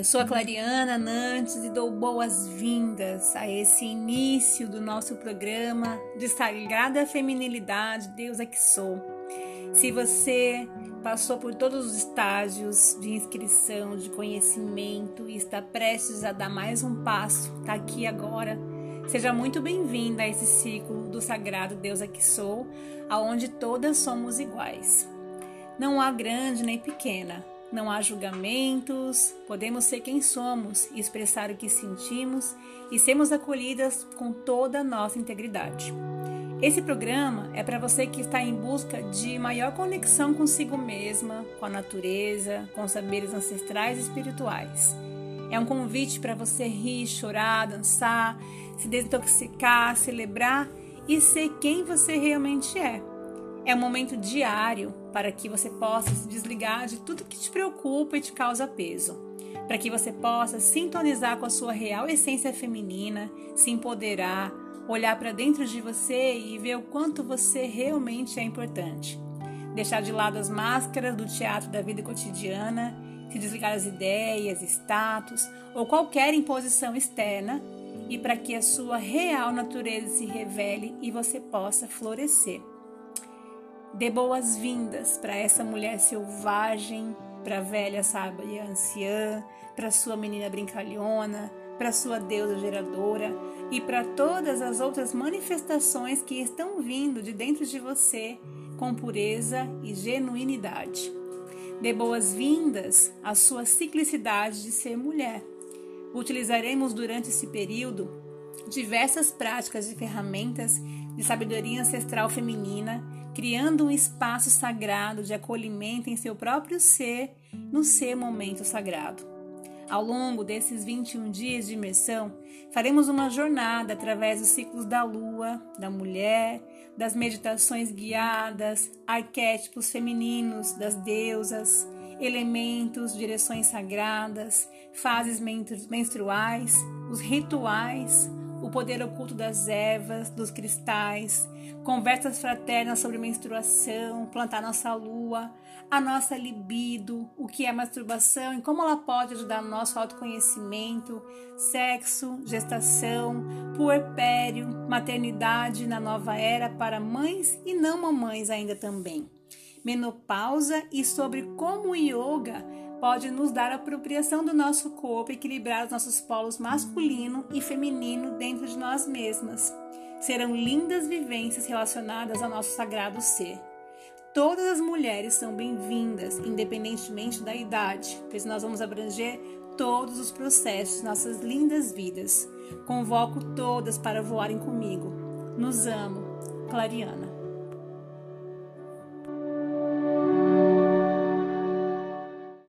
Eu sou a Clariana Nantes e dou boas-vindas a esse início do nosso programa de Sagrada Feminilidade, Deus é que sou. Se você passou por todos os estágios de inscrição, de conhecimento e está prestes a dar mais um passo, está aqui agora, seja muito bem-vinda a esse ciclo do Sagrado Deus é que sou, aonde todas somos iguais. Não há grande nem pequena, não há julgamentos, podemos ser quem somos expressar o que sentimos e sermos acolhidas com toda a nossa integridade. Esse programa é para você que está em busca de maior conexão consigo mesma, com a natureza, com os saberes ancestrais e espirituais. É um convite para você rir, chorar, dançar, se desintoxicar, celebrar e ser quem você realmente é. É um momento diário para que você possa se desligar de tudo que te preocupa e te causa peso, para que você possa sintonizar com a sua real essência feminina, se empoderar, olhar para dentro de você e ver o quanto você realmente é importante. Deixar de lado as máscaras do teatro da vida cotidiana, se desligar das ideias, status ou qualquer imposição externa e para que a sua real natureza se revele e você possa florescer. Dê boas-vindas para essa mulher selvagem, para a velha sábia anciã, para sua menina brincalhona, para sua deusa geradora e para todas as outras manifestações que estão vindo de dentro de você com pureza e genuinidade. Dê boas-vindas à sua ciclicidade de ser mulher. Utilizaremos durante esse período diversas práticas e ferramentas de sabedoria ancestral feminina criando um espaço sagrado de acolhimento em seu próprio ser, no seu momento sagrado. Ao longo desses 21 dias de imersão, faremos uma jornada através dos ciclos da lua, da mulher, das meditações guiadas, arquétipos femininos das deusas, elementos, direções sagradas, fases menstruais, os rituais, o poder oculto das ervas, dos cristais, conversas fraternas sobre menstruação, plantar nossa lua, a nossa libido, o que é masturbação e como ela pode ajudar no nosso autoconhecimento, sexo, gestação, puerpério, maternidade na nova era para mães e não mamães ainda também. Menopausa e sobre como o yoga pode nos dar a apropriação do nosso corpo, equilibrar os nossos polos masculino e feminino dentro de nós mesmas. Serão lindas vivências relacionadas ao nosso sagrado ser. Todas as mulheres são bem-vindas, independentemente da idade, pois nós vamos abranger todos os processos de nossas lindas vidas. Convoco todas para voarem comigo. Nos amo, Clariana.